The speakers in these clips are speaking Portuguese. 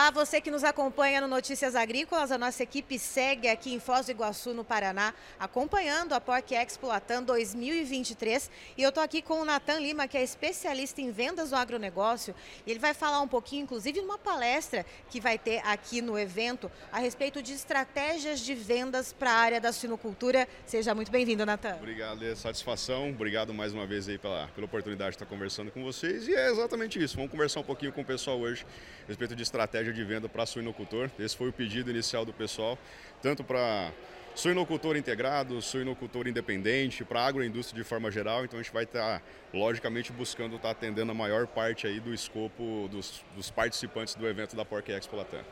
Olá, você que nos acompanha no Notícias Agrícolas, a nossa equipe segue aqui em Foz do Iguaçu, no Paraná, acompanhando a Porc Expo Latam 2023. E eu estou aqui com o Natan Lima, que é especialista em vendas do agronegócio. Ele vai falar um pouquinho, inclusive, numa palestra que vai ter aqui no evento, a respeito de estratégias de vendas para a área da suinocultura. Seja muito bem-vindo, Natan. Obrigado, é satisfação. Obrigado mais uma vez aí pela, pela oportunidade de estar conversando com vocês. E é exatamente isso. Vamos conversar um pouquinho com o pessoal hoje a respeito de estratégias estratégia de venda para suinocultor. Esse foi o pedido inicial do pessoal, tanto para suinocultor integrado, suinocultor independente, para agroindústria de forma geral. Então a gente vai estar, tá, logicamente, buscando estar tá atendendo a maior parte aí do escopo dos, dos participantes do evento da Porc Expo Latam.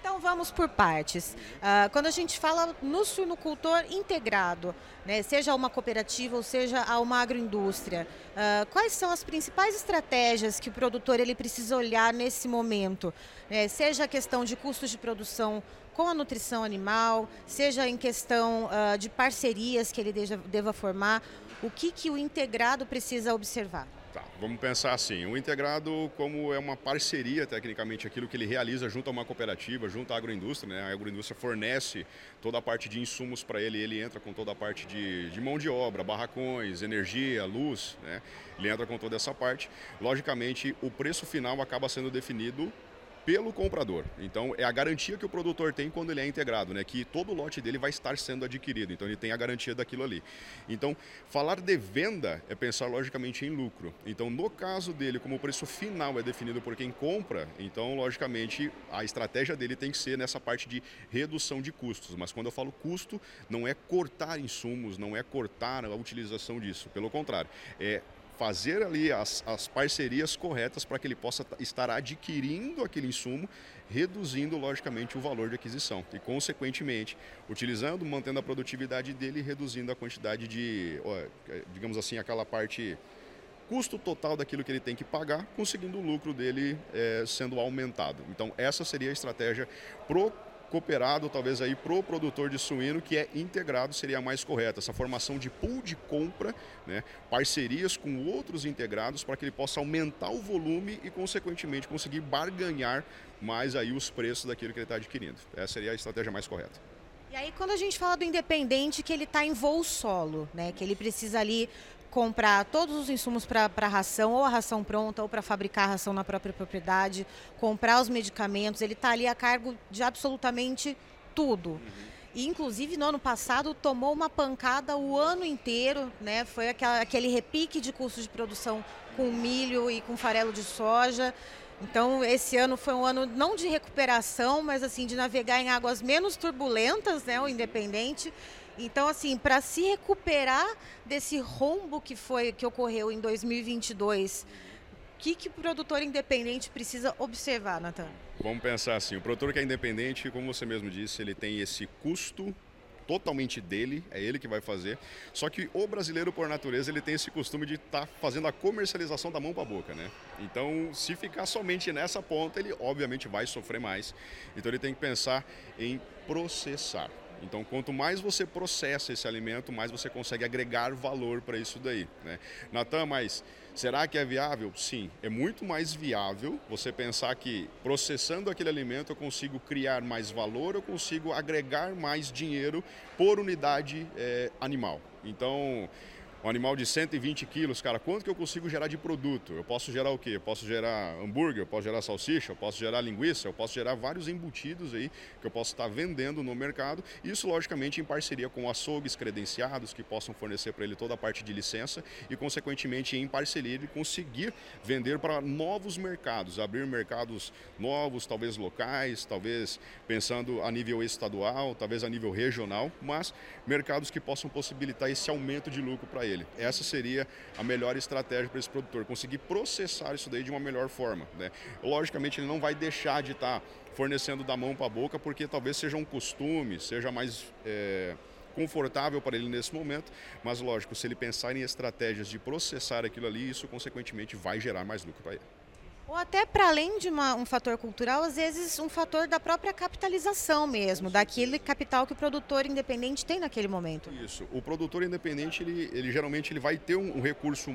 Então vamos por partes. Uh, quando a gente fala no suinocultor integrado, né, seja uma cooperativa ou seja uma agroindústria, uh, quais são as principais estratégias que o produtor ele precisa olhar nesse momento? É, seja a questão de custos de produção com a nutrição animal, seja em questão uh, de parcerias que ele deja, deva formar, o que, que o integrado precisa observar? Vamos pensar assim, o integrado como é uma parceria, tecnicamente, aquilo que ele realiza junto a uma cooperativa, junto à agroindústria, né? a agroindústria fornece toda a parte de insumos para ele, ele entra com toda a parte de, de, mão de obra, barracões, energia, luz, né? ele entra com toda essa parte. Logicamente, o preço final acaba sendo definido pelo comprador. Então é a garantia que o produtor tem quando ele é integrado, né? Que todo lote dele vai estar sendo adquirido. Então ele tem a garantia daquilo ali. Então falar de venda é pensar logicamente em lucro. Então no caso dele, como o preço final é definido por quem compra, então logicamente a estratégia dele tem que ser nessa parte de redução de custos. Mas quando eu falo custo, não é cortar insumos, não é cortar a utilização disso. Pelo contrário, é fazer ali as, as parcerias corretas para que ele possa estar adquirindo aquele insumo, reduzindo logicamente o valor de aquisição e, consequentemente, utilizando, mantendo a produtividade dele reduzindo a quantidade de, digamos assim, aquela parte custo total daquilo que ele tem que pagar, conseguindo o lucro dele é, sendo aumentado. Então, essa seria a estratégia pro cooperado, talvez aí para o produtor de suíno, que é integrado, seria mais correto. Essa formação de pool de compra, né, parcerias com outros integrados para que ele possa aumentar o volume e, consequentemente, conseguir barganhar mais aí os preços daquilo que ele está adquirindo. Essa seria a estratégia mais correta. E aí, quando a gente fala do independente, que ele está em voo solo, né? Que ele precisa ali comprar todos os insumos para a ração, ou a ração pronta, ou para fabricar a ração na própria propriedade, comprar os medicamentos, ele está ali a cargo de absolutamente tudo. E, inclusive, no ano passado, tomou uma pancada o ano inteiro, né? Foi aquela, aquele repique de custos de produção com milho e com farelo de soja. Então, esse ano foi um ano não de recuperação, mas assim de navegar em águas menos turbulentas, né, o Independente. Então, assim, para se recuperar desse rombo que foi que ocorreu em 2022, o que, que o produtor independente precisa observar, Natan? Vamos pensar assim, o produtor que é independente, como você mesmo disse, ele tem esse custo totalmente dele, é ele que vai fazer. Só que o brasileiro, por natureza, ele tem esse costume de estar tá fazendo a comercialização da mão para a boca, né? Então, se ficar somente nessa ponta, ele obviamente vai sofrer mais. Então, ele tem que pensar em processar. Então, quanto mais você processa esse alimento, mais você consegue agregar valor para isso daí. Né? Natan, mas será que é viável? Sim, é muito mais viável você pensar que processando aquele alimento eu consigo criar mais valor, eu consigo agregar mais dinheiro por unidade é, animal. Então, um animal de 120 quilos, cara, quanto que eu consigo gerar de produto? Eu posso gerar o quê? Eu posso gerar hambúrguer, eu posso gerar salsicha, eu posso gerar linguiça, eu posso gerar vários embutidos aí que eu posso estar vendendo no mercado. Isso, logicamente, em parceria com açougues credenciados que possam fornecer para ele toda a parte de licença e, consequentemente, em parceria ele conseguir vender para novos mercados, abrir mercados novos, talvez locais, talvez pensando a nível estadual, talvez a nível regional, mas mercados que possam possibilitar esse aumento de lucro para ele. Essa seria a melhor estratégia para esse produtor, conseguir processar isso daí de uma melhor forma. Né? Logicamente, ele não vai deixar de estar tá fornecendo da mão para a boca, porque talvez seja um costume, seja mais. É, confortável para ele nesse momento, mas lógico, se ele pensar em estratégias de processar aquilo ali, isso consequentemente vai gerar mais lucro para ele. Ou até para além de uma, um fator cultural, às vezes um fator da própria capitalização mesmo, daquele capital que o produtor independente tem naquele momento. Isso. O produtor independente, ele, ele geralmente ele vai ter um, um recurso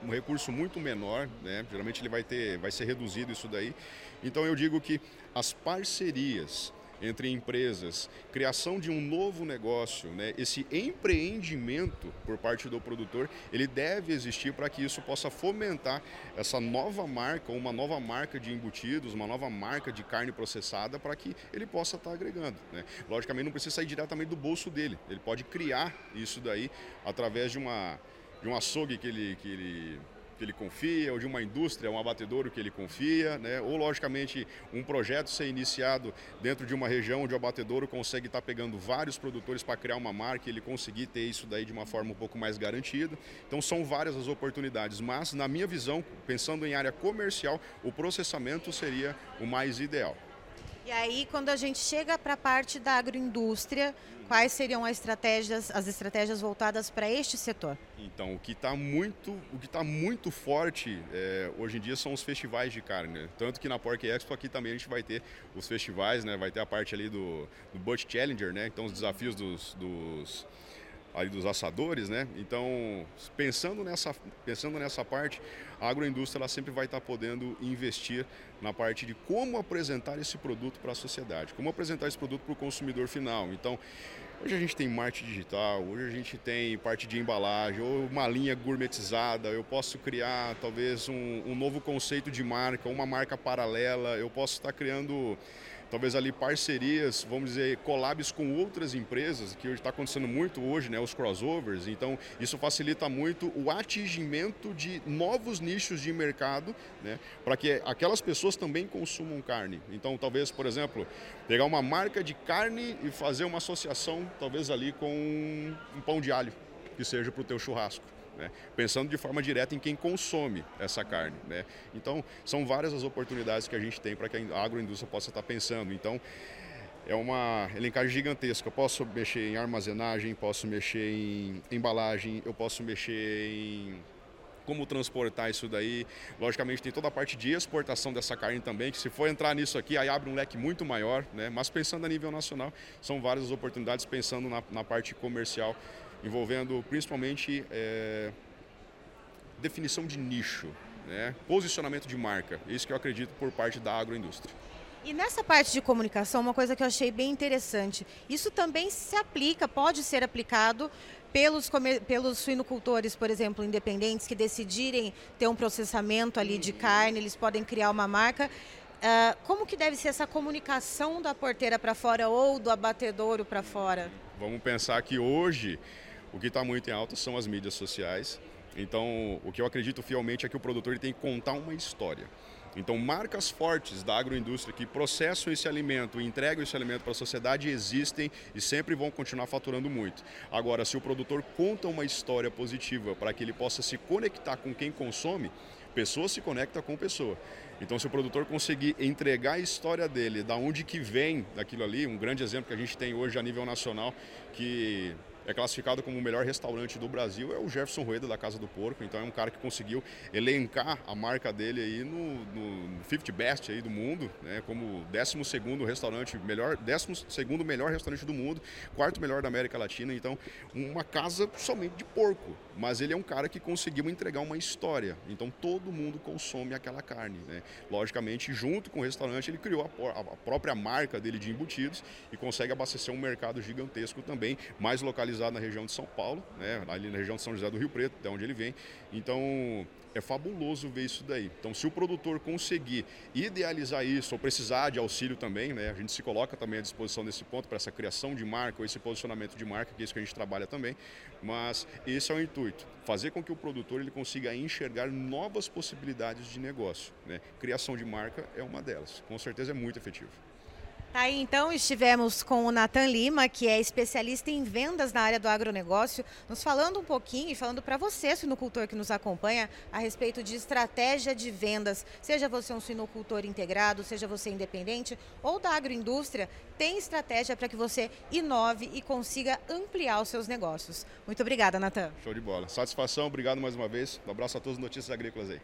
um recurso muito menor, né? geralmente ele vai, ter, vai ser reduzido isso daí. Então eu digo que as parcerias entre empresas, criação de um novo negócio, né? esse empreendimento por parte do produtor, ele deve existir para que isso possa fomentar essa nova marca, uma nova marca de embutidos, uma nova marca de carne processada para que ele possa estar tá agregando. Né? Logicamente não precisa sair diretamente do bolso dele, ele pode criar isso daí através de uma de um açougue que ele, que ele que ele confia, ou de uma indústria, um abatedouro que ele confia, né? ou logicamente um projeto ser iniciado dentro de uma região onde o abatedouro consegue estar pegando vários produtores para criar uma marca e ele conseguir ter isso daí de uma forma um pouco mais garantida. Então são várias as oportunidades, mas na minha visão, pensando em área comercial, o processamento seria o mais ideal. E aí, quando a gente chega para a parte da agroindústria, quais seriam as estratégias, as estratégias voltadas para este setor? Então, o que está muito, o que está muito forte é, hoje em dia são os festivais de carne. Né? Tanto que na Pork Expo aqui também a gente vai ter os festivais, né? Vai ter a parte ali do, do Butch Challenger, né? Então os desafios dos, dos ali dos assadores, né? Então, pensando nessa, pensando nessa parte, a agroindústria ela sempre vai estar podendo investir na parte de como apresentar esse produto para a sociedade, como apresentar esse produto para o consumidor final. Então, hoje a gente tem marketing digital, hoje a gente tem parte de embalagem, ou uma linha gourmetizada, eu posso criar talvez um, um novo conceito de marca, uma marca paralela, eu posso estar criando talvez ali parcerias, vamos dizer, collabs com outras empresas, que está acontecendo muito hoje, né, os crossovers. Então, isso facilita muito o atingimento de novos nichos de mercado, né, para que aquelas pessoas também consumam carne. Então, talvez, por exemplo, pegar uma marca de carne e fazer uma associação, talvez ali com um pão de alho, que seja para o teu churrasco. Né? pensando de forma direta em quem consome essa carne. Né? Então, são várias as oportunidades que a gente tem para que a agroindústria possa estar pensando. Então, é uma elencagem gigantesca. Eu posso mexer em armazenagem, posso mexer em embalagem, eu posso mexer em como transportar isso daí. Logicamente tem toda a parte de exportação dessa carne também, que se for entrar nisso aqui, aí abre um leque muito maior, né? Mas pensando a nível nacional, são várias as oportunidades pensando na, na parte comercial envolvendo principalmente é, definição de nicho, né? posicionamento de marca. Isso que eu acredito por parte da agroindústria. E nessa parte de comunicação, uma coisa que eu achei bem interessante, isso também se aplica, pode ser aplicado pelos, pelos suinocultores, por exemplo, independentes, que decidirem ter um processamento ali de carne, eles podem criar uma marca. Uh, como que deve ser essa comunicação da porteira para fora ou do abatedouro para fora? Vamos pensar que hoje o que está muito em alta são as mídias sociais. Então, o que eu acredito fielmente é que o produtor ele tem que contar uma história. Então, marcas fortes da agroindústria que processam esse alimento e entregam esse alimento para a sociedade existem e sempre vão continuar faturando muito. Agora, se o produtor conta uma história positiva para que ele possa se conectar com quem consome, pessoa se conecta com pessoa. Então, se o produtor conseguir entregar a história dele, da onde que vem daquilo ali, um grande exemplo que a gente tem hoje a nível nacional, que é classificado como o melhor restaurante do Brasil, é o Jefferson Rueda da Casa do Porco. Então é um cara que conseguiu elencar a marca dele aí no, no 50 Best aí do mundo, né, como 12 segundo restaurante melhor, 12 segundo melhor restaurante do mundo, quarto melhor da América Latina. Então uma casa somente de porco, mas ele é um cara que conseguiu entregar uma história. Então todo mundo consome aquela carne, né? Logicamente, junto com o restaurante, ele criou a, a própria marca dele de embutidos e consegue abastecer um mercado gigantesco também, mais localizado localizado na região de São Paulo, né, ali na região de São José do Rio Preto, de onde ele vem. Então, é fabuloso ver isso daí. Então, se o produtor conseguir idealizar isso ou precisar de auxílio também, né, a gente se coloca também à disposição desse ponto para essa criação de marca ou esse posicionamento de marca, que é isso que a gente trabalha também. Mas esse é o intuito, fazer com que o produtor ele consiga enxergar novas possibilidades de negócio. Né? Criação de marca é uma delas. Com certeza é muito efetivo. Tá aí então, estivemos com o Nathan Lima, que é especialista em vendas na área do agronegócio, nos falando um pouquinho e falando para você, suinocultor que nos acompanha, a respeito de estratégia de vendas. Seja você um suinocultor integrado, seja você independente ou da agroindústria, tem estratégia para que você inove e consiga ampliar os seus negócios. Muito obrigada, Nathan. Show de bola. Satisfação, obrigado mais uma vez. Um abraço a todos os Notícias Agrícolas aí.